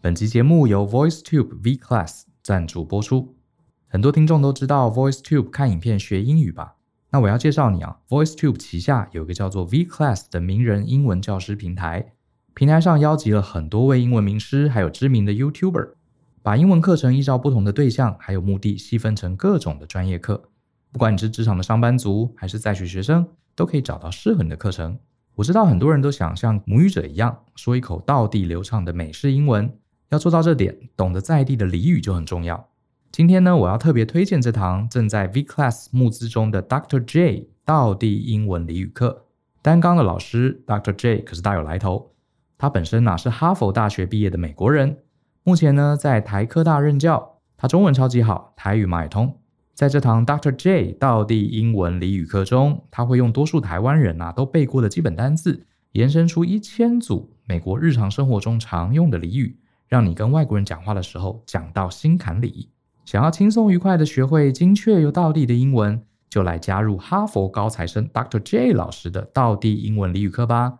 本集节目由 VoiceTube V Class 赞助播出。很多听众都知道 VoiceTube 看影片学英语吧？那我要介绍你啊，VoiceTube 旗下有个叫做 V Class 的名人英文教师平台。平台上邀集了很多位英文名师，还有知名的 YouTuber，把英文课程依照不同的对象还有目的细分成各种的专业课。不管你是职场的上班族，还是在学学生，都可以找到适合你的课程。我知道很多人都想像母语者一样，说一口道地流畅的美式英文。要做到这点，懂得在地的俚语就很重要。今天呢，我要特别推荐这堂正在 V Class 募资中的 Dr. J 道地英文俚语课。担纲的老师 Dr. J 可是大有来头，他本身呐是哈佛大学毕业的美国人，目前呢在台科大任教。他中文超级好，台语马也通。在这堂 Dr. J 道地英文俚语课中，他会用多数台湾人呐都背过的基本单字，延伸出一千组美国日常生活中常用的俚语，让你跟外国人讲话的时候讲到心坎里。想要轻松愉快的学会精确又道地的英文，就来加入哈佛高材生 Dr. J 老师的道地英文俚语课吧。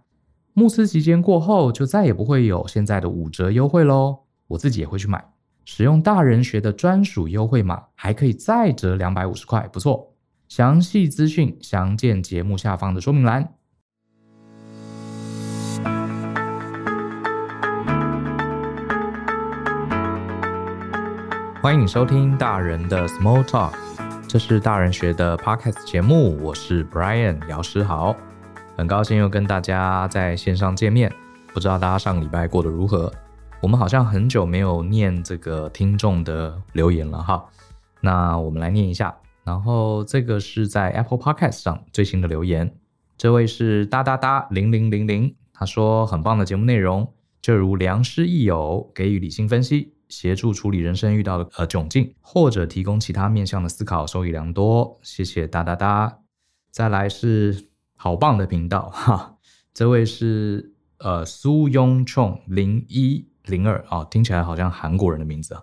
募资期间过后，就再也不会有现在的五折优惠喽。我自己也会去买，使用大人学的专属优惠码，还可以再折两百五十块，不错。详细资讯详见节目下方的说明栏。欢迎收听大人的 Small Talk，这是大人学的 Podcast 节目，我是 Brian 姚诗豪，很高兴又跟大家在线上见面。不知道大家上礼拜过得如何？我们好像很久没有念这个听众的留言了哈，那我们来念一下。然后这个是在 Apple Podcast 上最新的留言，这位是哒哒哒零零零零，他说很棒的节目内容，就如良师益友，给予理性分析。协助处理人生遇到的呃窘境，或者提供其他面向的思考，受益良多。谢谢哒哒哒。再来是好棒的频道哈，这位是呃苏雍冲零一零二啊，听起来好像韩国人的名字啊。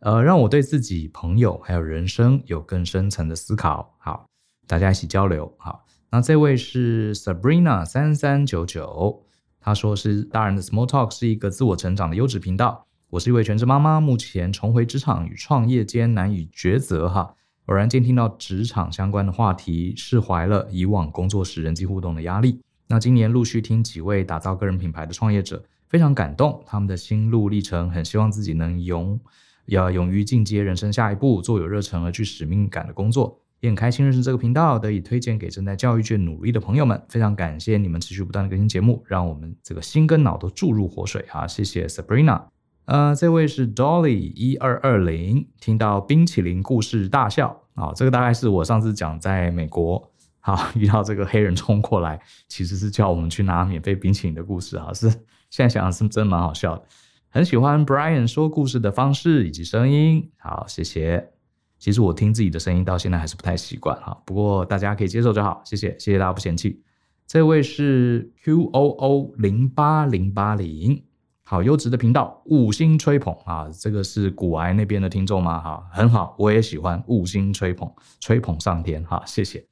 呃，让我对自己、朋友还有人生有更深层的思考。好，大家一起交流。好，那这位是 Sabrina 三三九九，他说是大人的 Small Talk 是一个自我成长的优质频道。我是一位全职妈妈，目前重回职场与创业间难以抉择哈。偶然间听到职场相关的话题，释怀了以往工作时人际互动的压力。那今年陆续听几位打造个人品牌的创业者，非常感动，他们的心路历程，很希望自己能勇要勇于进阶人生下一步，做有热忱而具使命感的工作。也很开心认识这个频道，得以推荐给正在教育界努力的朋友们。非常感谢你们持续不断的更新节目，让我们这个心跟脑都注入活水哈。谢谢 Sabrina。呃，这位是 Dolly 一二二零，听到冰淇淋故事大笑啊、这个大概是我上次讲在美国，好遇到这个黑人冲过来，其实是叫我们去拿免费冰淇淋的故事啊，是现在想想是真蛮好笑的，很喜欢 Brian 说故事的方式以及声音，好谢谢。其实我听自己的声音到现在还是不太习惯哈，不过大家可以接受就好，谢谢谢谢大家不嫌弃。这位是 QOO 零八零八零。好优质的频道，五星吹捧啊！这个是古癌那边的听众吗？哈，很好，我也喜欢五星吹捧，吹捧上天哈，谢谢。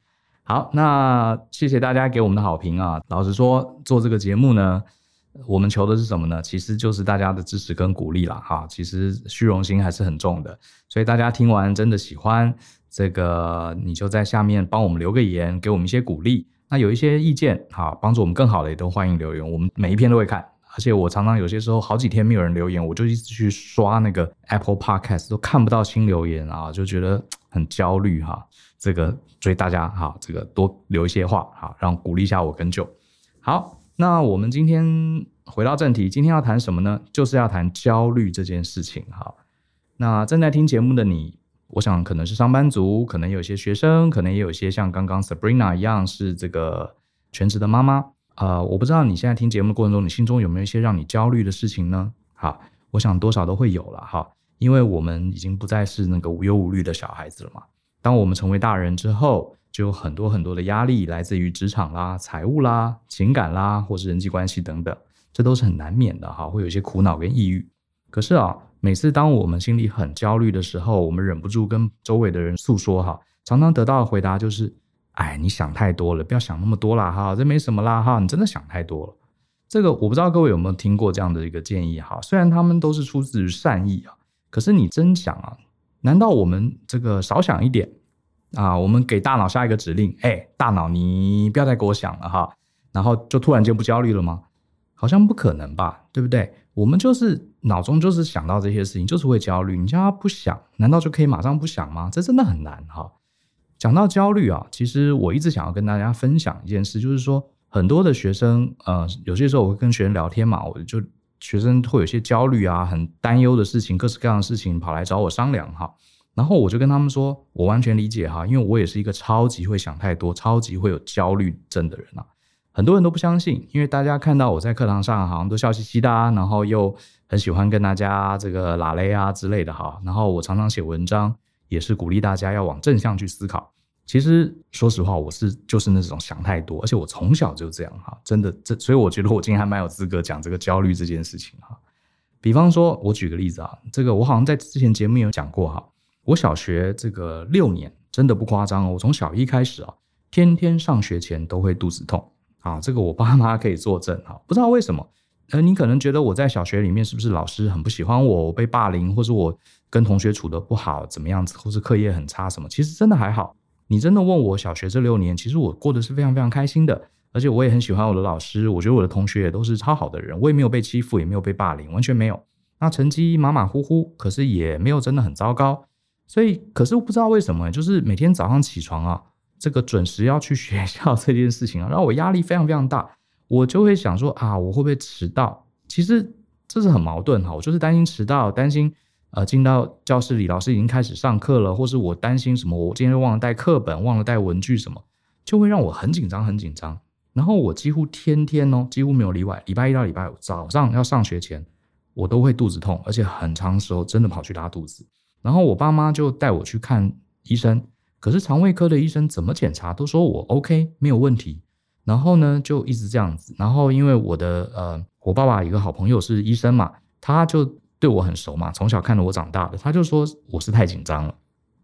好，那谢谢大家给我们的好评啊！老实说，做这个节目呢，我们求的是什么呢？其实就是大家的支持跟鼓励啦。哈。其实虚荣心还是很重的，所以大家听完真的喜欢这个，你就在下面帮我们留个言，给我们一些鼓励。那有一些意见，好，帮助我们更好的，也都欢迎留言，我们每一篇都会看。而且我常常有些时候好几天没有人留言，我就一直去刷那个 Apple Podcast 都看不到新留言啊，就觉得很焦虑哈。这个所以大家哈，这个多留一些话哈，让鼓励一下我更久。好，那我们今天回到正题，今天要谈什么呢？就是要谈焦虑这件事情哈。那正在听节目的你，我想可能是上班族，可能有些学生，可能也有些像刚刚 Sabrina 一样是这个全职的妈妈。呃，我不知道你现在听节目的过程中，你心中有没有一些让你焦虑的事情呢？好，我想多少都会有了哈，因为我们已经不再是那个无忧无虑的小孩子了嘛。当我们成为大人之后，就有很多很多的压力来自于职场啦、财务啦、情感啦，或是人际关系等等，这都是很难免的哈，会有一些苦恼跟抑郁。可是啊，每次当我们心里很焦虑的时候，我们忍不住跟周围的人诉说哈，常常得到的回答就是。哎，你想太多了，不要想那么多啦哈，这没什么啦哈，你真的想太多了。这个我不知道各位有没有听过这样的一个建议哈，虽然他们都是出自于善意啊，可是你真想啊，难道我们这个少想一点啊？我们给大脑下一个指令，哎，大脑你不要再给我想了哈，然后就突然间不焦虑了吗？好像不可能吧，对不对？我们就是脑中就是想到这些事情，就是会焦虑。你叫他不想，难道就可以马上不想吗？这真的很难哈。讲到焦虑啊，其实我一直想要跟大家分享一件事，就是说很多的学生，呃，有些时候我会跟学生聊天嘛，我就学生会有些焦虑啊，很担忧的事情，各式各样的事情跑来找我商量哈。然后我就跟他们说，我完全理解哈，因为我也是一个超级会想太多、超级会有焦虑症的人啊。很多人都不相信，因为大家看到我在课堂上好像都笑嘻嘻的，然后又很喜欢跟大家这个拉雷啊之类的哈。然后我常常写文章，也是鼓励大家要往正向去思考。其实说实话，我是就是那种想太多，而且我从小就这样哈，真的这，所以我觉得我今天还蛮有资格讲这个焦虑这件事情哈。比方说，我举个例子啊，这个我好像在之前节目有讲过哈，我小学这个六年真的不夸张哦，我从小一开始啊，天天上学前都会肚子痛。啊，这个我爸妈可以作证哈，不知道为什么，呃，你可能觉得我在小学里面是不是老师很不喜欢我，我被霸凌，或者我跟同学处得不好，怎么样子，或是课业很差什么？其实真的还好。你真的问我小学这六年，其实我过得是非常非常开心的，而且我也很喜欢我的老师，我觉得我的同学也都是超好的人，我也没有被欺负，也没有被霸凌，完全没有。那成绩马马虎虎，可是也没有真的很糟糕。所以，可是我不知道为什么，就是每天早上起床啊。这个准时要去学校这件事情啊，让我压力非常非常大。我就会想说啊，我会不会迟到？其实这是很矛盾哈。我就是担心迟到，担心呃进到教室里，老师已经开始上课了，或是我担心什么，我今天忘了带课本，忘了带文具什么，就会让我很紧张，很紧张。然后我几乎天天哦，几乎没有例外，礼拜一到礼拜五早上要上学前，我都会肚子痛，而且很长时候真的跑去拉肚子。然后我爸妈就带我去看医生。可是肠胃科的医生怎么检查都说我 OK 没有问题，然后呢就一直这样子，然后因为我的呃我爸爸一个好朋友是医生嘛，他就对我很熟嘛，从小看着我长大的，他就说我是太紧张了，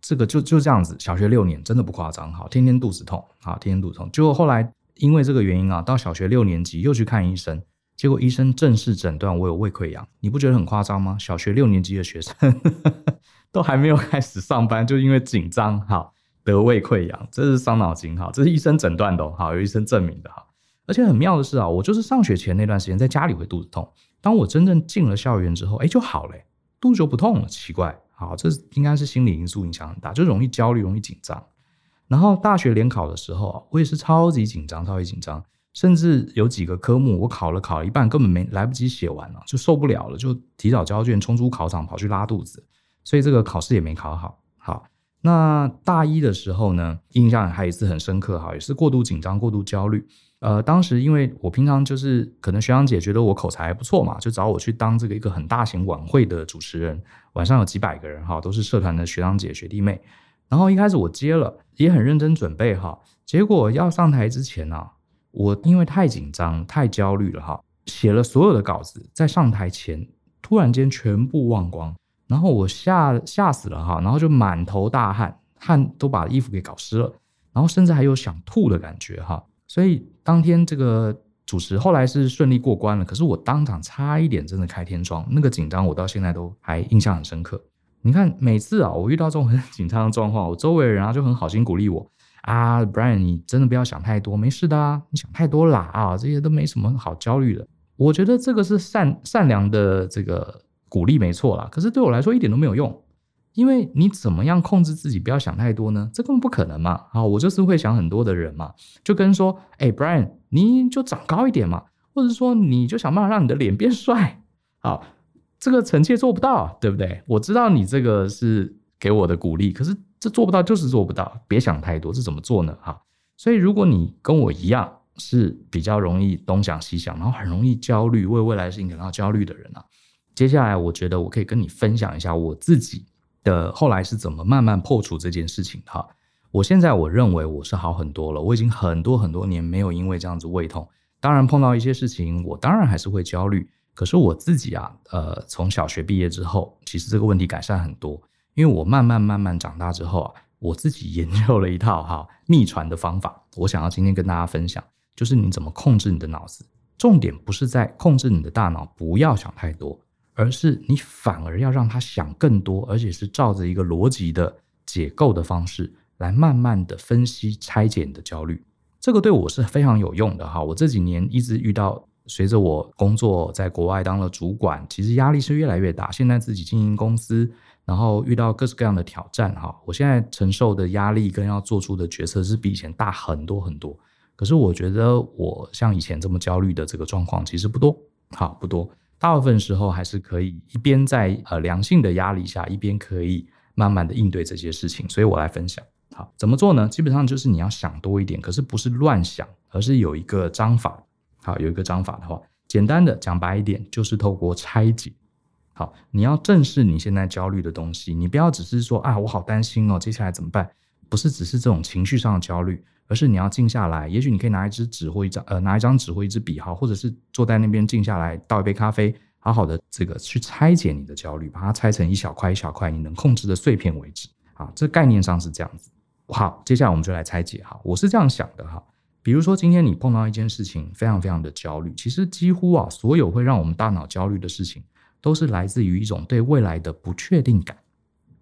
这个就就这样子，小学六年真的不夸张，好，天天肚子痛，好，天天肚子痛，结果后来因为这个原因啊，到小学六年级又去看医生，结果医生正式诊断我有胃溃疡，你不觉得很夸张吗？小学六年级的学生 都还没有开始上班，就因为紧张，好。得胃溃疡，这是伤脑筋哈，这是医生诊断的哈，有医生证明的哈。而且很妙的是啊，我就是上学前那段时间在家里会肚子痛，当我真正进了校园之后，哎，就好了，肚子就不痛了。奇怪，好，这应该是心理因素影响很大，就容易焦虑，容易紧张。然后大学联考的时候，我也是超级紧张，超级紧张，甚至有几个科目我考了考了一半，根本没来不及写完了，就受不了了，就提早交卷，冲出考场跑去拉肚子，所以这个考试也没考好。那大一的时候呢，印象还一次很深刻哈，也是过度紧张、过度焦虑。呃，当时因为我平常就是可能学长姐觉得我口才还不错嘛，就找我去当这个一个很大型晚会的主持人，晚上有几百个人哈，都是社团的学长姐、学弟妹。然后一开始我接了，也很认真准备哈，结果要上台之前呢，我因为太紧张、太焦虑了哈，写了所有的稿子，在上台前突然间全部忘光。然后我吓吓死了哈，然后就满头大汗，汗都把衣服给搞湿了，然后甚至还有想吐的感觉哈。所以当天这个主持后来是顺利过关了，可是我当场差一点真的开天窗，那个紧张我到现在都还印象很深刻。你看每次啊，我遇到这种很紧张的状况，我周围的人啊就很好心鼓励我啊，Brian 你真的不要想太多，没事的啊，你想太多啦啊，这些都没什么好焦虑的。我觉得这个是善善良的这个。鼓励没错啦，可是对我来说一点都没有用，因为你怎么样控制自己不要想太多呢？这根本不可能嘛！啊，我就是会想很多的人嘛，就跟说，哎，Brian，你就长高一点嘛，或者说你就想办法让你的脸变帅，好，这个臣妾做不到，对不对？我知道你这个是给我的鼓励，可是这做不到就是做不到，别想太多，这怎么做呢？哈，所以如果你跟我一样是比较容易东想西想，然后很容易焦虑，为未来事情感到焦虑的人啊。接下来，我觉得我可以跟你分享一下我自己的后来是怎么慢慢破除这件事情哈。我现在我认为我是好很多了，我已经很多很多年没有因为这样子胃痛。当然碰到一些事情，我当然还是会焦虑。可是我自己啊，呃，从小学毕业之后，其实这个问题改善很多，因为我慢慢慢慢长大之后啊，我自己研究了一套哈秘传的方法，我想要今天跟大家分享，就是你怎么控制你的脑子。重点不是在控制你的大脑不要想太多，而是你反而要让他想更多，而且是照着一个逻辑的解构的方式来慢慢的分析拆解你的焦虑。这个对我是非常有用的哈。我这几年一直遇到，随着我工作在国外当了主管，其实压力是越来越大。现在自己经营公司。然后遇到各式各样的挑战，哈，我现在承受的压力跟要做出的决策是比以前大很多很多。可是我觉得我像以前这么焦虑的这个状况其实不多，好不多。大部分时候还是可以一边在呃良性的压力下，一边可以慢慢的应对这些事情。所以我来分享，好，怎么做呢？基本上就是你要想多一点，可是不是乱想，而是有一个章法。好，有一个章法的话，简单的讲白一点，就是透过拆解。好，你要正视你现在焦虑的东西，你不要只是说啊，我好担心哦，接下来怎么办？不是只是这种情绪上的焦虑，而是你要静下来。也许你可以拿一支纸或一张呃，拿一张纸或一支笔，哈，或者是坐在那边静下来，倒一杯咖啡，好好的这个去拆解你的焦虑，把它拆成一小块一小块你能控制的碎片为止。好，这概念上是这样子。好，接下来我们就来拆解哈，我是这样想的哈。比如说今天你碰到一件事情，非常非常的焦虑，其实几乎啊，所有会让我们大脑焦虑的事情。都是来自于一种对未来的不确定感。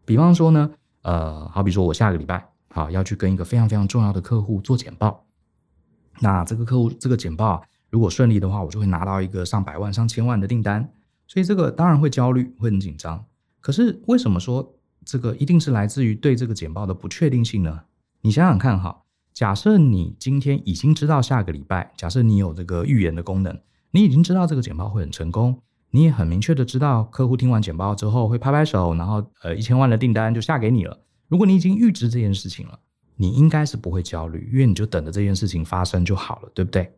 比方说呢，呃，好比说我下个礼拜好要去跟一个非常非常重要的客户做简报，那这个客户这个简报，如果顺利的话，我就会拿到一个上百万、上千万的订单，所以这个当然会焦虑，会很紧张。可是为什么说这个一定是来自于对这个简报的不确定性呢？你想想看哈，假设你今天已经知道下个礼拜，假设你有这个预言的功能，你已经知道这个简报会很成功。你也很明确的知道，客户听完简报之后会拍拍手，然后呃一千万的订单就下给你了。如果你已经预知这件事情了，你应该是不会焦虑，因为你就等着这件事情发生就好了，对不对？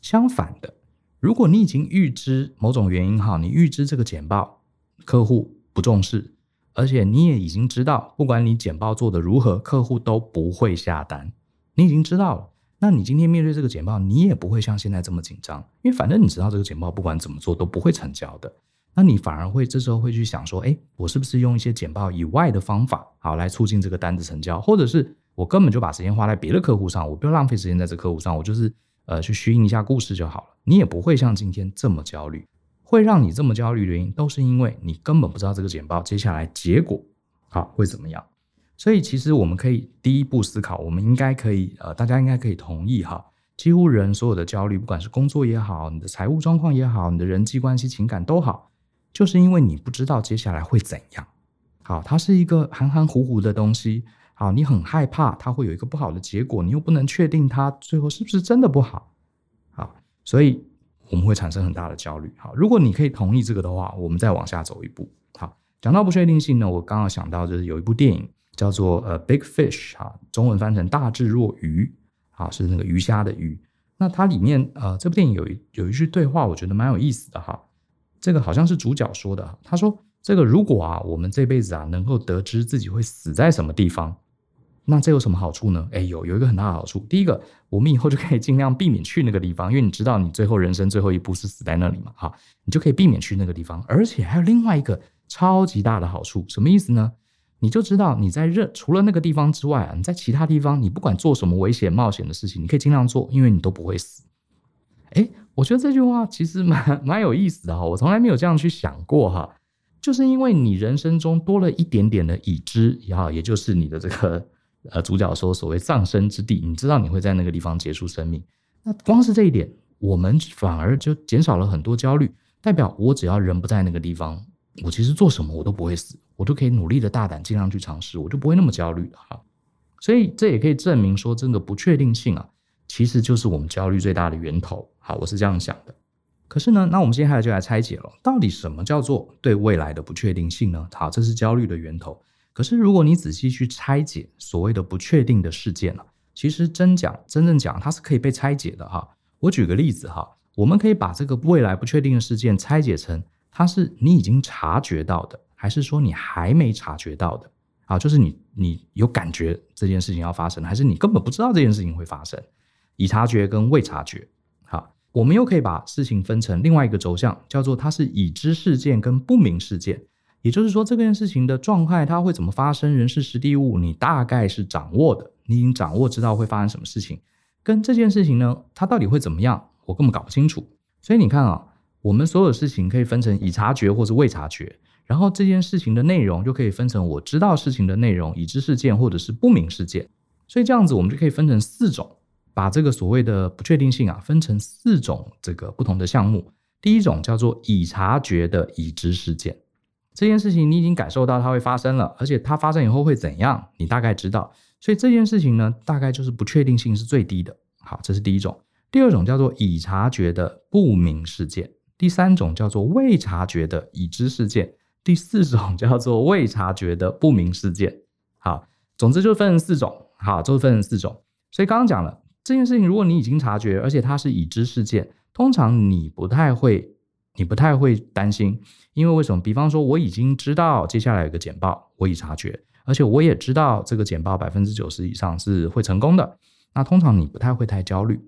相反的，如果你已经预知某种原因哈，你预知这个简报客户不重视，而且你也已经知道，不管你简报做得如何，客户都不会下单，你已经知道了。那你今天面对这个简报，你也不会像现在这么紧张，因为反正你知道这个简报不管怎么做都不会成交的。那你反而会这时候会去想说，哎，我是不是用一些简报以外的方法，好来促进这个单子成交，或者是我根本就把时间花在别的客户上，我不要浪费时间在这客户上，我就是呃去虚应一下故事就好了。你也不会像今天这么焦虑，会让你这么焦虑的原因，都是因为你根本不知道这个简报接下来结果好会怎么样。所以，其实我们可以第一步思考，我们应该可以，呃，大家应该可以同意哈，几乎人所有的焦虑，不管是工作也好，你的财务状况也好，你的人际关系、情感都好，就是因为你不知道接下来会怎样。好，它是一个含含糊糊的东西。好，你很害怕它会有一个不好的结果，你又不能确定它最后是不是真的不好。好，所以我们会产生很大的焦虑。好，如果你可以同意这个的话，我们再往下走一步。好，讲到不确定性呢，我刚刚想到就是有一部电影。叫做呃 Big Fish 哈，中文翻成大智若愚，啊是那个鱼虾的鱼。那它里面呃这部电影有一有一句对话，我觉得蛮有意思的哈。这个好像是主角说的，他说这个如果啊我们这辈子啊能够得知自己会死在什么地方，那这有什么好处呢？哎有有一个很大的好处，第一个我们以后就可以尽量避免去那个地方，因为你知道你最后人生最后一步是死在那里嘛，哈，你就可以避免去那个地方。而且还有另外一个超级大的好处，什么意思呢？你就知道你在任除了那个地方之外啊，你在其他地方，你不管做什么危险冒险的事情，你可以尽量做，因为你都不会死。哎，我觉得这句话其实蛮 蛮有意思的哈，我从来没有这样去想过哈。就是因为你人生中多了一点点的已知，也好，也就是你的这个呃主角说所谓葬身之地，你知道你会在那个地方结束生命，那光是这一点，我们反而就减少了很多焦虑，代表我只要人不在那个地方。我其实做什么我都不会死，我都可以努力的大胆尽量去尝试，我就不会那么焦虑哈。所以这也可以证明说，真的不确定性啊，其实就是我们焦虑最大的源头。好，我是这样想的。可是呢，那我们接下来就来拆解了，到底什么叫做对未来的不确定性呢？好，这是焦虑的源头。可是如果你仔细去拆解所谓的不确定的事件呢，其实真讲真正讲，它是可以被拆解的哈。我举个例子哈，我们可以把这个未来不确定的事件拆解成。它是你已经察觉到的，还是说你还没察觉到的？啊，就是你你有感觉这件事情要发生，还是你根本不知道这件事情会发生？已察觉跟未察觉。好，我们又可以把事情分成另外一个轴向，叫做它是已知事件跟不明事件。也就是说，这件事情的状态它会怎么发生，人事时地物，你大概是掌握的，你已经掌握知道会发生什么事情。跟这件事情呢，它到底会怎么样，我根本搞不清楚。所以你看啊，我们所有事情可以分成已察觉或者未察觉，然后这件事情的内容就可以分成我知道事情的内容、已知事件或者是不明事件。所以这样子我们就可以分成四种，把这个所谓的不确定性啊分成四种这个不同的项目。第一种叫做已察觉的已知事件，这件事情你已经感受到它会发生了，而且它发生以后会怎样，你大概知道。所以这件事情呢，大概就是不确定性是最低的。好，这是第一种。第二种叫做已察觉的不明事件，第三种叫做未察觉的已知事件，第四种叫做未察觉的不明事件。好，总之就分成四种。好，就分成四种。所以刚刚讲了这件事情，如果你已经察觉，而且它是已知事件，通常你不太会，你不太会担心，因为为什么？比方说，我已经知道接下来有个简报，我已察觉，而且我也知道这个简报百分之九十以上是会成功的，那通常你不太会太焦虑。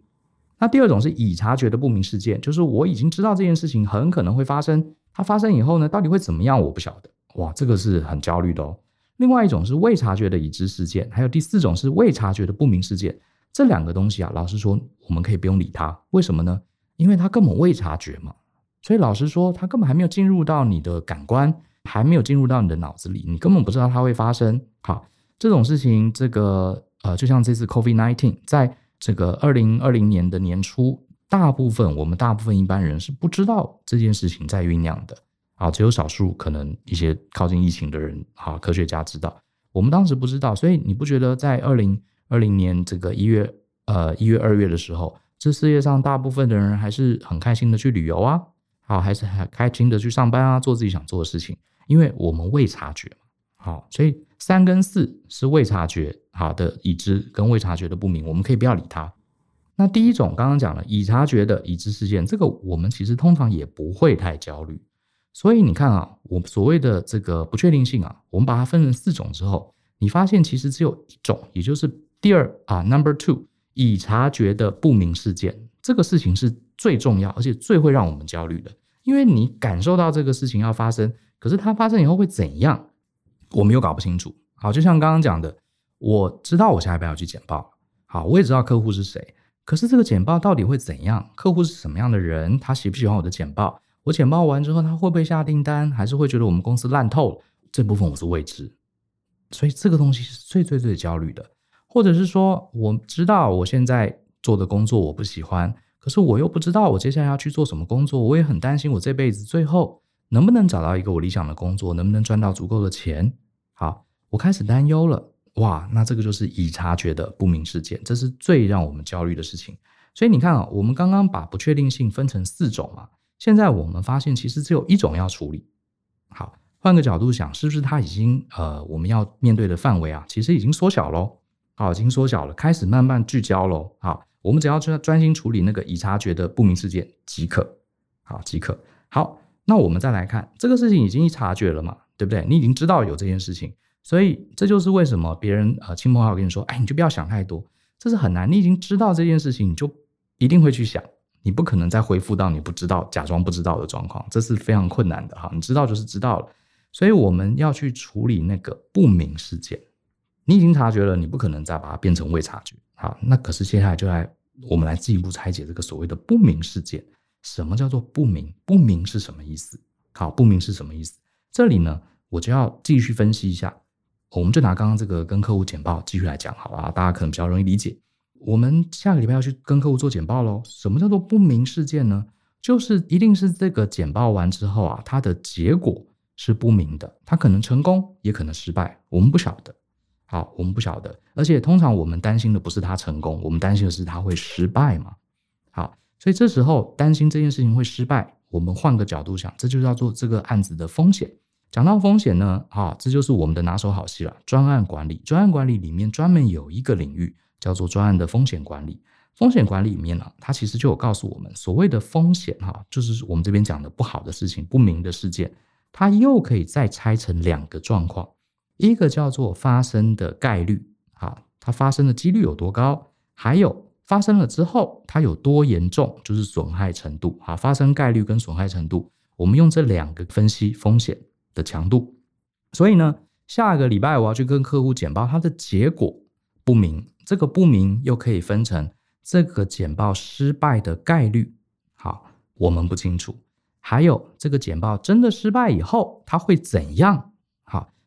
那第二种是已察觉的不明事件，就是我已经知道这件事情很可能会发生，它发生以后呢，到底会怎么样，我不晓得。哇，这个是很焦虑的哦。另外一种是未察觉的已知事件，还有第四种是未察觉的不明事件。这两个东西啊，老实说，我们可以不用理它。为什么呢？因为它根本未察觉嘛。所以老实说，它根本还没有进入到你的感官，还没有进入到你的脑子里，你根本不知道它会发生。好，这种事情，这个呃，就像这次 COVID-19 在。这个二零二零年的年初，大部分我们大部分一般人是不知道这件事情在酝酿的啊，只有少数可能一些靠近疫情的人啊，科学家知道。我们当时不知道，所以你不觉得在二零二零年这个一月呃一月二月的时候，这世界上大部分的人还是很开心的去旅游啊，好，还是很开心的去上班啊，做自己想做的事情，因为我们未察觉嘛。好，所以三跟四是未察觉好的已知跟未察觉的不明，我们可以不要理它。那第一种刚刚讲了已察觉的已知事件，这个我们其实通常也不会太焦虑。所以你看啊，我们所谓的这个不确定性啊，我们把它分成四种之后，你发现其实只有一种，也就是第二啊，number two 已察觉的不明事件，这个事情是最重要，而且最会让我们焦虑的，因为你感受到这个事情要发生，可是它发生以后会怎样？我们又搞不清楚。好，就像刚刚讲的，我知道我下一步要去简报。好，我也知道客户是谁，可是这个简报到底会怎样？客户是什么样的人？他喜不喜欢我的简报？我简报完之后，他会不会下订单？还是会觉得我们公司烂透了？这部分我是未知。所以这个东西是最最最焦虑的。或者是说，我知道我现在做的工作我不喜欢，可是我又不知道我接下来要去做什么工作，我也很担心我这辈子最后能不能找到一个我理想的工作，能不能赚到足够的钱。好，我开始担忧了。哇，那这个就是已察觉的不明事件，这是最让我们焦虑的事情。所以你看啊，我们刚刚把不确定性分成四种嘛，现在我们发现其实只有一种要处理。好，换个角度想，是不是它已经呃，我们要面对的范围啊，其实已经缩小喽？好，已经缩小了，开始慢慢聚焦喽。好，我们只要专专心处理那个已察觉的不明事件即可。好，即可。好，那我们再来看这个事情已经察觉了嘛？对不对？你已经知道有这件事情，所以这就是为什么别人呃亲朋好友跟你说，哎，你就不要想太多，这是很难。你已经知道这件事情，你就一定会去想，你不可能再恢复到你不知道、假装不知道的状况，这是非常困难的哈。你知道就是知道了，所以我们要去处理那个不明事件。你已经察觉了，你不可能再把它变成未察觉。好，那可是接下来就来我们来进一步拆解这个所谓的不明事件。什么叫做不明？不明是什么意思？好，不明是什么意思？这里呢？我就要继续分析一下，我们就拿刚刚这个跟客户简报继续来讲，好吧？大家可能比较容易理解。我们下个礼拜要去跟客户做简报喽。什么叫做不明事件呢？就是一定是这个简报完之后啊，它的结果是不明的，它可能成功，也可能失败，我们不晓得。好，我们不晓得。而且通常我们担心的不是他成功，我们担心的是他会失败嘛。好，所以这时候担心这件事情会失败，我们换个角度想，这就叫做这个案子的风险。讲到风险呢，啊，这就是我们的拿手好戏了。专案管理，专案管理里面专门有一个领域叫做专案的风险管理。风险管理里面呢，它其实就有告诉我们，所谓的风险，哈，就是我们这边讲的不好的事情、不明的事件，它又可以再拆成两个状况，一个叫做发生的概率，啊，它发生的几率有多高，还有发生了之后它有多严重，就是损害程度，啊，发生概率跟损害程度，我们用这两个分析风险的强度，所以呢，下个礼拜我要去跟客户简报，它的结果不明，这个不明又可以分成这个简报失败的概率，好，我们不清楚。还有这个简报真的失败以后，他会怎样？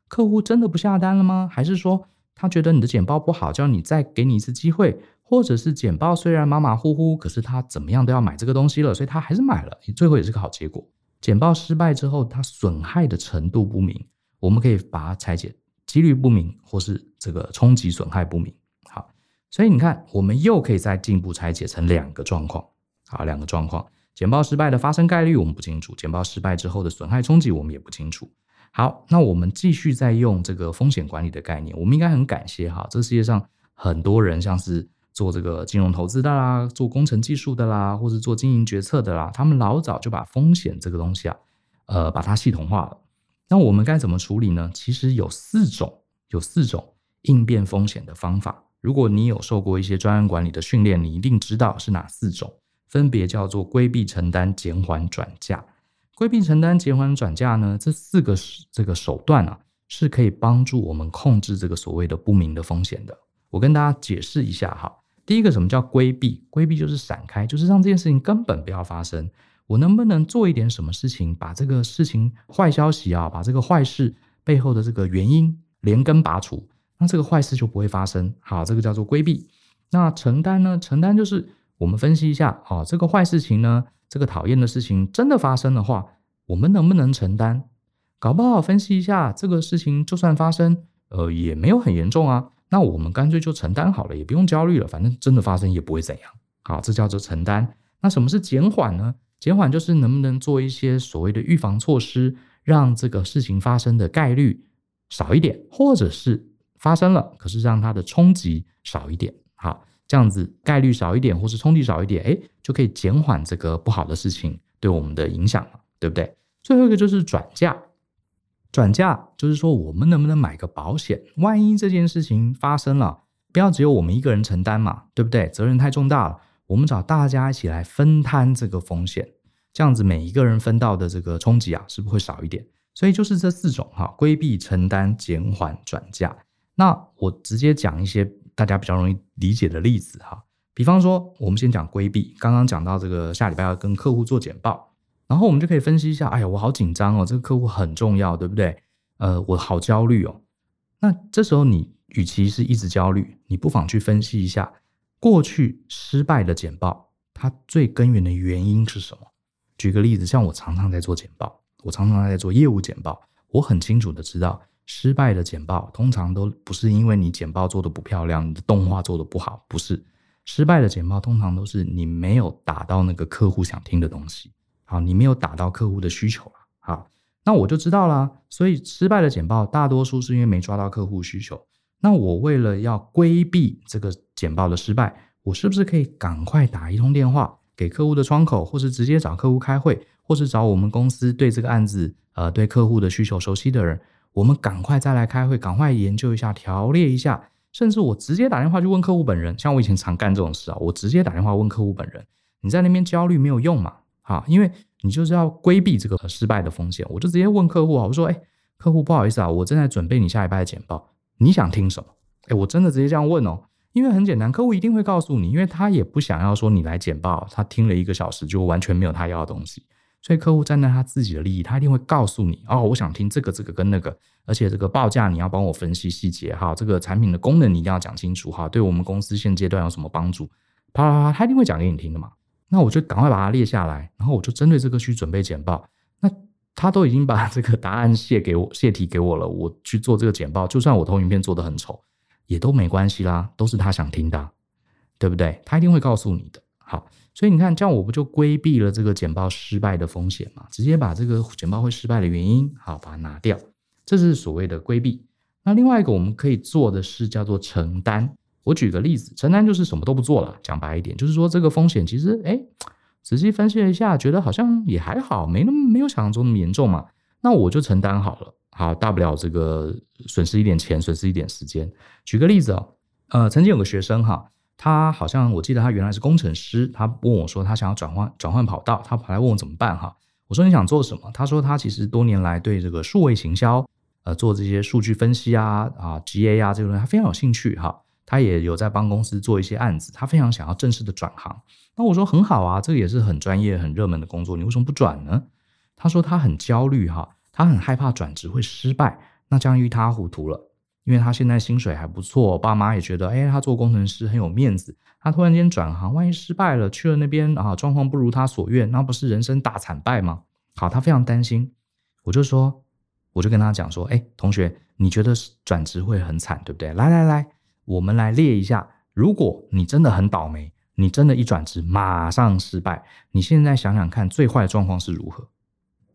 客户真的不下单了吗？还是说他觉得你的简报不好，叫你再给你一次机会？或者是简报虽然马马虎虎，可是他怎么样都要买这个东西了，所以他还是买了，最后也是个好结果。简报失败之后，它损害的程度不明，我们可以把它拆解，几率不明，或是这个冲击损害不明。好，所以你看，我们又可以再进一步拆解成两个状况。好，两个状况，简报失败的发生概率我们不清楚，简报失败之后的损害冲击我们也不清楚。好，那我们继续再用这个风险管理的概念，我们应该很感谢哈，这世界上很多人像是。做这个金融投资的啦，做工程技术的啦，或者做经营决策的啦，他们老早就把风险这个东西啊，呃，把它系统化了。那我们该怎么处理呢？其实有四种，有四种应变风险的方法。如果你有受过一些专案管理的训练，你一定知道是哪四种，分别叫做规避、承担、减缓、转嫁。规避、承担、结婚、转嫁呢，这四个这个手段啊，是可以帮助我们控制这个所谓的不明的风险的。我跟大家解释一下哈。第一个，什么叫规避？规避就是闪开，就是让这件事情根本不要发生。我能不能做一点什么事情，把这个事情坏消息啊，把这个坏事背后的这个原因连根拔除，那这个坏事就不会发生。好，这个叫做规避。那承担呢？承担就是我们分析一下，好，这个坏事情呢，这个讨厌的事情真的发生的话，我们能不能承担？搞不好分析一下，这个事情就算发生，呃，也没有很严重啊。那我们干脆就承担好了，也不用焦虑了，反正真的发生也不会怎样。好，这叫做承担。那什么是减缓呢？减缓就是能不能做一些所谓的预防措施，让这个事情发生的概率少一点，或者是发生了，可是让它的冲击少一点。好，这样子概率少一点，或是冲击少一点，哎，就可以减缓这个不好的事情对我们的影响了，对不对？最后一个就是转嫁。转嫁就是说，我们能不能买个保险？万一这件事情发生了，不要只有我们一个人承担嘛，对不对？责任太重大了，我们找大家一起来分摊这个风险，这样子每一个人分到的这个冲击啊，是不是会少一点？所以就是这四种哈：规避、承担、减缓、转嫁。那我直接讲一些大家比较容易理解的例子哈，比方说，我们先讲规避，刚刚讲到这个下礼拜要跟客户做简报。然后我们就可以分析一下，哎呀，我好紧张哦，这个客户很重要，对不对？呃，我好焦虑哦。那这时候你与其是一直焦虑，你不妨去分析一下过去失败的简报，它最根源的原因是什么？举个例子，像我常常在做简报，我常常在做业务简报，我很清楚的知道，失败的简报通常都不是因为你简报做得不漂亮，你的动画做得不好，不是。失败的简报通常都是你没有打到那个客户想听的东西。好，你没有打到客户的需求了。好，那我就知道了。所以失败的简报大多数是因为没抓到客户需求。那我为了要规避这个简报的失败，我是不是可以赶快打一通电话给客户的窗口，或是直接找客户开会，或是找我们公司对这个案子呃对客户的需求熟悉的人，我们赶快再来开会，赶快研究一下，条列一下，甚至我直接打电话去问客户本人。像我以前常干这种事啊，我直接打电话问客户本人。你在那边焦虑没有用嘛？好，因为你就是要规避这个失败的风险，我就直接问客户啊，我说，哎，客户不好意思啊，我正在准备你下礼拜的简报，你想听什么？哎，我真的直接这样问哦，因为很简单，客户一定会告诉你，因为他也不想要说你来简报，他听了一个小时就完全没有他要的东西，所以客户站在他自己的利益，他一定会告诉你，哦，我想听这个、这个跟那个，而且这个报价你要帮我分析细节，哈，这个产品的功能你一定要讲清楚，哈，对我们公司现阶段有什么帮助，啪啪啪，他一定会讲给你听的嘛。那我就赶快把它列下来，然后我就针对这个去准备简报。那他都已经把这个答案泄给我，泄题给我了，我去做这个简报，就算我投影片做得很丑，也都没关系啦，都是他想听的，对不对？他一定会告诉你的。好，所以你看，这样我不就规避了这个简报失败的风险嘛？直接把这个简报会失败的原因，好，把它拿掉，这是所谓的规避。那另外一个我们可以做的是叫做承担。我举个例子，承担就是什么都不做了。讲白一点，就是说这个风险其实，哎，仔细分析了一下，觉得好像也还好，没那么没有想象中那么严重嘛。那我就承担好了，好，大不了这个损失一点钱，损失一点时间。举个例子哦，呃，曾经有个学生哈，他好像我记得他原来是工程师，他问我说他想要转换转换跑道，他跑来问我怎么办哈。我说你想做什么？他说他其实多年来对这个数位行销，呃，做这些数据分析啊啊 GA 啊这个东西他非常有兴趣哈。他也有在帮公司做一些案子，他非常想要正式的转行。那我说很好啊，这个也是很专业、很热门的工作，你为什么不转呢？他说他很焦虑哈，他很害怕转职会失败，那这样一塌糊涂了。因为他现在薪水还不错，爸妈也觉得，哎，他做工程师很有面子。他突然间转行，万一失败了，去了那边啊，状况不如他所愿，那不是人生大惨败吗？好，他非常担心。我就说，我就跟他讲说，哎，同学，你觉得转职会很惨，对不对？来来来，我们来列一下，如果你真的很倒霉，你真的一转职马上失败，你现在想想看，最坏的状况是如何？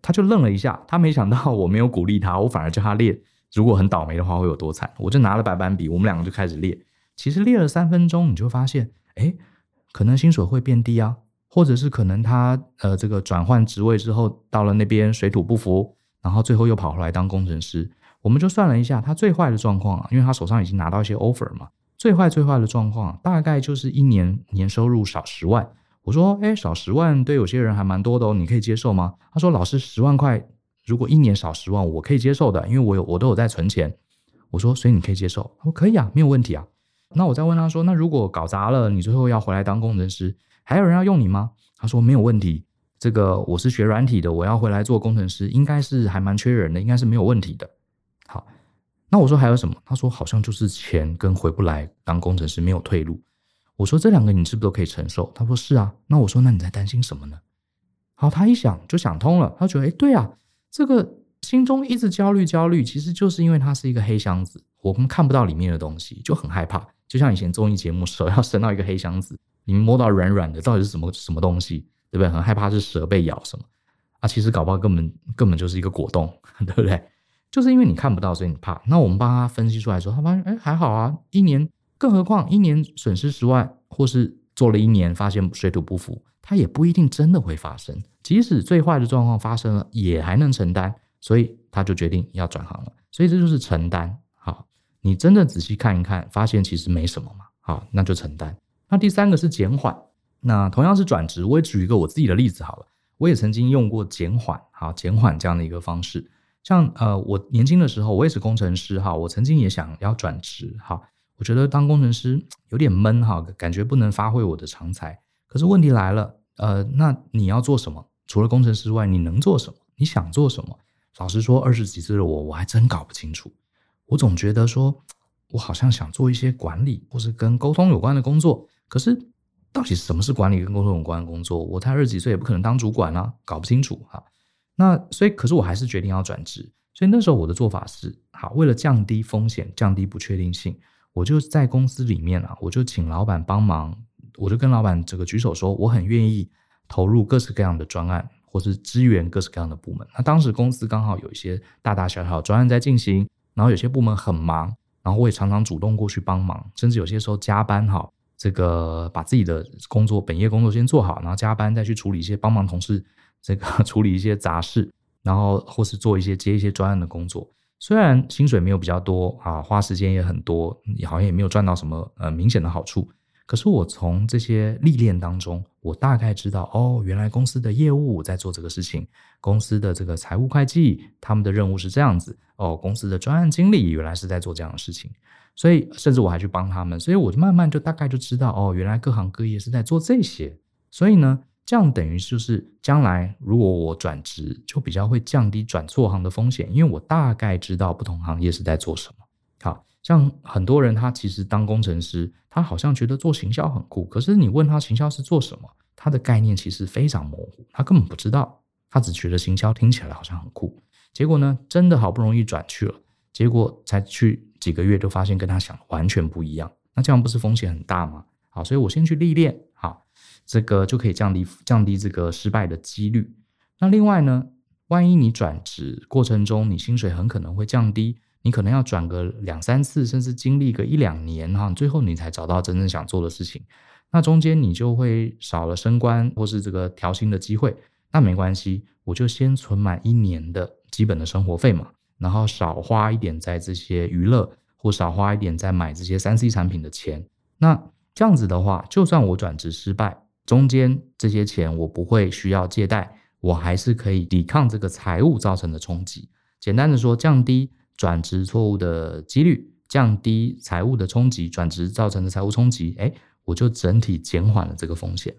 他就愣了一下，他没想到我没有鼓励他，我反而叫他列。如果很倒霉的话会有多惨？我就拿了白板笔，我们两个就开始列。其实列了三分钟，你就发现，哎，可能薪水会变低啊，或者是可能他呃这个转换职位之后到了那边水土不服，然后最后又跑回来当工程师。我们就算了一下，他最坏的状况啊，因为他手上已经拿到一些 offer 嘛，最坏最坏的状况大概就是一年年收入少十万。我说，哎，少十万对有些人还蛮多的哦，你可以接受吗？他说，老师十万块。如果一年少十万，我可以接受的，因为我有我都有在存钱。我说，所以你可以接受？他说可以啊，没有问题啊。那我再问他说，那如果搞砸了，你最后要回来当工程师，还有人要用你吗？他说没有问题。这个我是学软体的，我要回来做工程师，应该是还蛮缺人的，应该是没有问题的。好，那我说还有什么？他说好像就是钱跟回不来当工程师没有退路。我说这两个你是不是都可以承受？他说是啊。那我说那你在担心什么呢？好，他一想就想通了，他觉得哎，对啊。这个心中一直焦虑焦虑，其实就是因为它是一个黑箱子，我们看不到里面的东西，就很害怕。就像以前综艺节目，手要伸到一个黑箱子，你们摸到软软的，到底是什么什么东西，对不对？很害怕是蛇被咬什么啊？其实搞不好根本根本就是一个果冻，对不对？就是因为你看不到，所以你怕。那我们帮他分析出来说，他发现哎还好啊，一年，更何况一年损失十万，或是做了一年发现水土不服，他也不一定真的会发生。即使最坏的状况发生了，也还能承担，所以他就决定要转行了。所以这就是承担。好，你真的仔细看一看，发现其实没什么嘛。好，那就承担。那第三个是减缓。那同样是转职，我也举一个我自己的例子好了。我也曾经用过减缓，好，减缓这样的一个方式。像呃，我年轻的时候，我也是工程师哈，我曾经也想要转职哈。我觉得当工程师有点闷哈，感觉不能发挥我的长才。可是问题来了，呃，那你要做什么？除了工程师之外，你能做什么？你想做什么？老实说，二十几岁的我，我还真搞不清楚。我总觉得说，我好像想做一些管理或是跟沟通有关的工作。可是，到底什么是管理跟沟通有关的工作？我才二十几岁，也不可能当主管啊，搞不清楚哈。那所以，可是我还是决定要转职。所以那时候我的做法是，好，为了降低风险，降低不确定性，我就在公司里面啊，我就请老板帮忙，我就跟老板这个举手说，我很愿意。投入各式各样的专案，或是支援各式各样的部门。那当时公司刚好有一些大大小小的专案在进行，然后有些部门很忙，然后我也常常主动过去帮忙，甚至有些时候加班哈，这个把自己的工作本业工作先做好，然后加班再去处理一些帮忙同事这个 处理一些杂事，然后或是做一些接一些专案的工作。虽然薪水没有比较多啊，花时间也很多，好像也没有赚到什么呃明显的好处。可是我从这些历练当中，我大概知道哦，原来公司的业务在做这个事情，公司的这个财务会计他们的任务是这样子哦，公司的专案经理原来是在做这样的事情，所以甚至我还去帮他们，所以我就慢慢就大概就知道哦，原来各行各业是在做这些，所以呢，这样等于就是将来如果我转职，就比较会降低转错行的风险，因为我大概知道不同行业是在做什么。好。像很多人，他其实当工程师，他好像觉得做行销很酷。可是你问他行销是做什么，他的概念其实非常模糊，他根本不知道，他只觉得行销听起来好像很酷。结果呢，真的好不容易转去了，结果才去几个月就发现跟他想的完全不一样。那这样不是风险很大吗？好，所以我先去历练，好，这个就可以降低降低这个失败的几率。那另外呢，万一你转职过程中，你薪水很可能会降低。你可能要转个两三次，甚至经历个一两年哈，最后你才找到真正想做的事情。那中间你就会少了升官或是这个调薪的机会。那没关系，我就先存满一年的基本的生活费嘛，然后少花一点在这些娱乐，或少花一点在买这些三 C 产品的钱。那这样子的话，就算我转职失败，中间这些钱我不会需要借贷，我还是可以抵抗这个财务造成的冲击。简单的说，降低。转职错误的几率，降低财务的冲击，转职造成的财务冲击，哎，我就整体减缓了这个风险。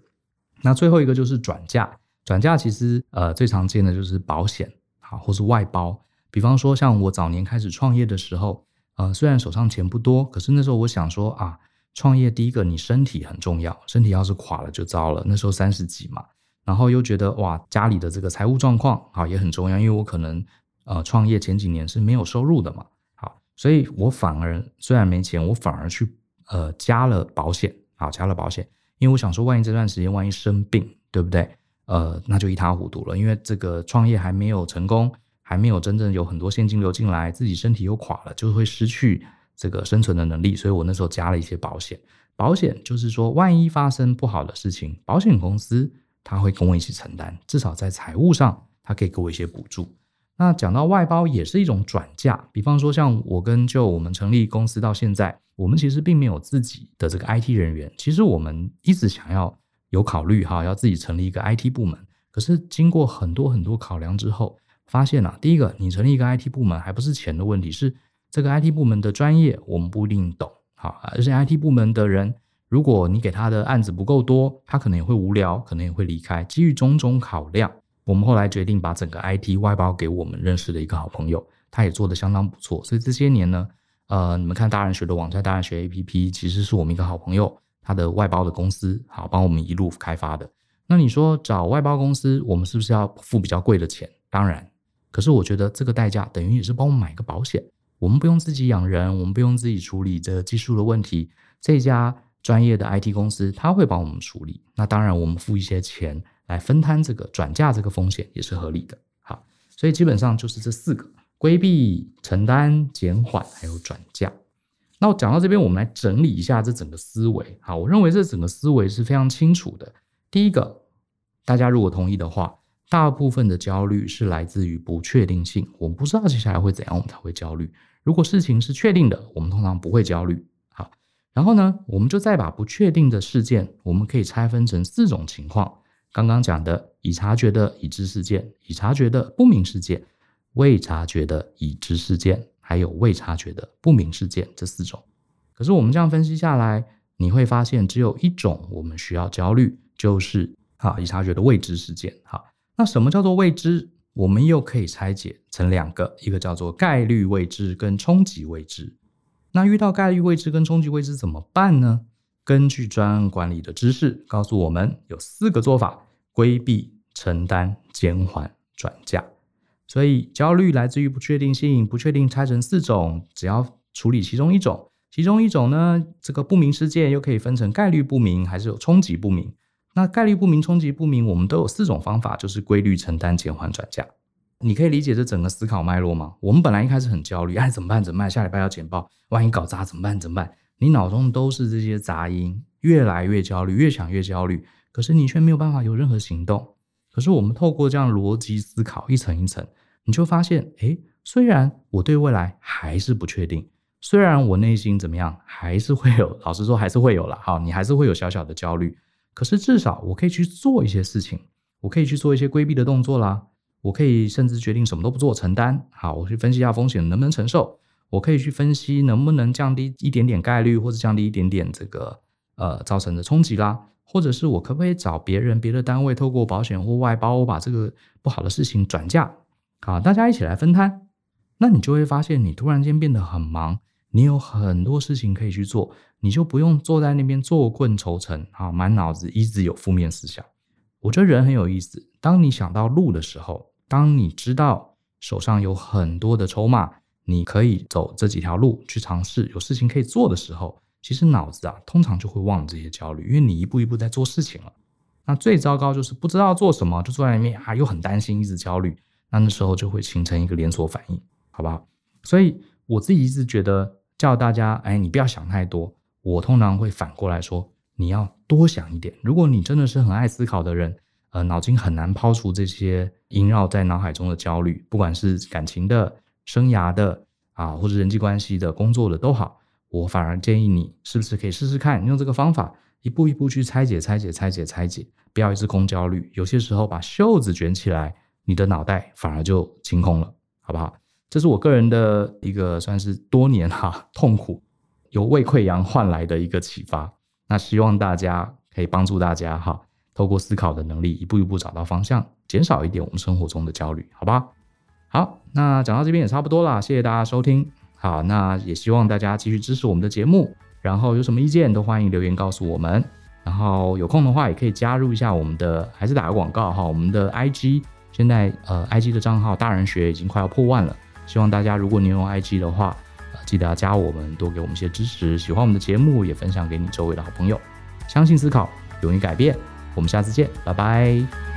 那最后一个就是转嫁，转嫁其实呃最常见的就是保险，啊，或是外包。比方说像我早年开始创业的时候，呃，虽然手上钱不多，可是那时候我想说啊，创业第一个你身体很重要，身体要是垮了就糟了。那时候三十几嘛，然后又觉得哇，家里的这个财务状况啊也很重要，因为我可能呃创业前几年是没有收入的嘛，好，所以我反而虽然没钱，我反而去呃加了保险，好，加了保险。因为我想说，万一这段时间万一生病，对不对？呃，那就一塌糊涂了。因为这个创业还没有成功，还没有真正有很多现金流进来，自己身体又垮了，就会失去这个生存的能力。所以我那时候加了一些保险。保险就是说，万一发生不好的事情，保险公司他会跟我一起承担，至少在财务上，他可以给我一些补助。那讲到外包，也是一种转嫁。比方说，像我跟就我们成立公司到现在。我们其实并没有自己的这个 IT 人员，其实我们一直想要有考虑哈，要自己成立一个 IT 部门。可是经过很多很多考量之后，发现啊，第一个，你成立一个 IT 部门还不是钱的问题，是这个 IT 部门的专业我们不一定懂，好，而且 IT 部门的人，如果你给他的案子不够多，他可能也会无聊，可能也会离开。基于种种考量，我们后来决定把整个 IT 外包给我们认识的一个好朋友，他也做得相当不错。所以这些年呢。呃，你们看大人学的网站，大人学 APP，其实是我们一个好朋友，他的外包的公司，好帮我们一路开发的。那你说找外包公司，我们是不是要付比较贵的钱？当然，可是我觉得这个代价等于也是帮我们买个保险，我们不用自己养人，我们不用自己处理这技术的问题，这家专业的 IT 公司他会帮我们处理。那当然，我们付一些钱来分摊这个转嫁这个风险也是合理的。好，所以基本上就是这四个。规避、承担、减缓，还有转嫁。那我讲到这边，我们来整理一下这整个思维。好，我认为这整个思维是非常清楚的。第一个，大家如果同意的话，大部分的焦虑是来自于不确定性。我们不知道接下来会怎样，我们才会焦虑。如果事情是确定的，我们通常不会焦虑。好，然后呢，我们就再把不确定的事件，我们可以拆分成四种情况。刚刚讲的已察觉的已知事件，已察觉的不明事件。未察觉的已知事件，还有未察觉的不明事件，这四种。可是我们这样分析下来，你会发现只有一种我们需要焦虑，就是啊已察觉的未知事件。好，那什么叫做未知？我们又可以拆解成两个，一个叫做概率未知跟冲击未知。那遇到概率未知跟冲击未知怎么办呢？根据专案管理的知识告诉我们，有四个做法：规避、承担、减缓、转嫁。所以焦虑来自于不确定性，不确定拆成四种，只要处理其中一种，其中一种呢，这个不明事件又可以分成概率不明还是有冲击不明。那概率不明、冲击不明，我们都有四种方法，就是规律、承担、减缓、转嫁。你可以理解这整个思考脉络吗？我们本来一开始很焦虑，哎，怎么办？怎么办？下礼拜要简报，万一搞砸怎么办？怎么办？你脑中都是这些杂音，越来越焦虑，越想越焦虑，可是你却没有办法有任何行动。可是我们透过这样逻辑思考，一层一层。你就发现，诶，虽然我对未来还是不确定，虽然我内心怎么样，还是会有，老实说还是会有了，好，你还是会有小小的焦虑。可是至少我可以去做一些事情，我可以去做一些规避的动作啦，我可以甚至决定什么都不做，承担。好，我去分析一下风险能不能承受，我可以去分析能不能降低一点点概率，或者降低一点点这个呃造成的冲击啦，或者是我可不可以找别人、别的单位透过保险或外包，我把这个不好的事情转嫁。好，大家一起来分摊，那你就会发现，你突然间变得很忙，你有很多事情可以去做，你就不用坐在那边坐困愁城，啊，满脑子一直有负面思想。我觉得人很有意思，当你想到路的时候，当你知道手上有很多的筹码，你可以走这几条路去尝试，有事情可以做的时候，其实脑子啊，通常就会忘了这些焦虑，因为你一步一步在做事情了。那最糟糕就是不知道做什么，就坐在那边啊，又很担心，一直焦虑。那那时候就会形成一个连锁反应，好不好？所以我自己一直觉得叫大家，哎，你不要想太多。我通常会反过来说，你要多想一点。如果你真的是很爱思考的人，呃，脑筋很难抛除这些萦绕在脑海中的焦虑，不管是感情的、生涯的啊，或者人际关系的、工作的都好，我反而建议你，是不是可以试试看，用这个方法一步一步去拆解、拆解、拆解、拆解，不要一直空焦虑。有些时候把袖子卷起来。你的脑袋反而就清空了，好不好？这是我个人的一个算是多年哈、痛苦，由胃溃疡换来的一个启发。那希望大家可以帮助大家哈，透过思考的能力，一步一步找到方向，减少一点我们生活中的焦虑，好吧？好，那讲到这边也差不多啦，谢谢大家收听。好，那也希望大家继续支持我们的节目，然后有什么意见都欢迎留言告诉我们。然后有空的话也可以加入一下我们的，还是打个广告哈，我们的 IG 现在呃 IG 的账号大人学已经快要破万了，希望大家如果你用 IG 的话，记得要加我们，多给我们一些支持。喜欢我们的节目也分享给你周围的好朋友。相信思考，勇于改变，我们下次见，拜拜。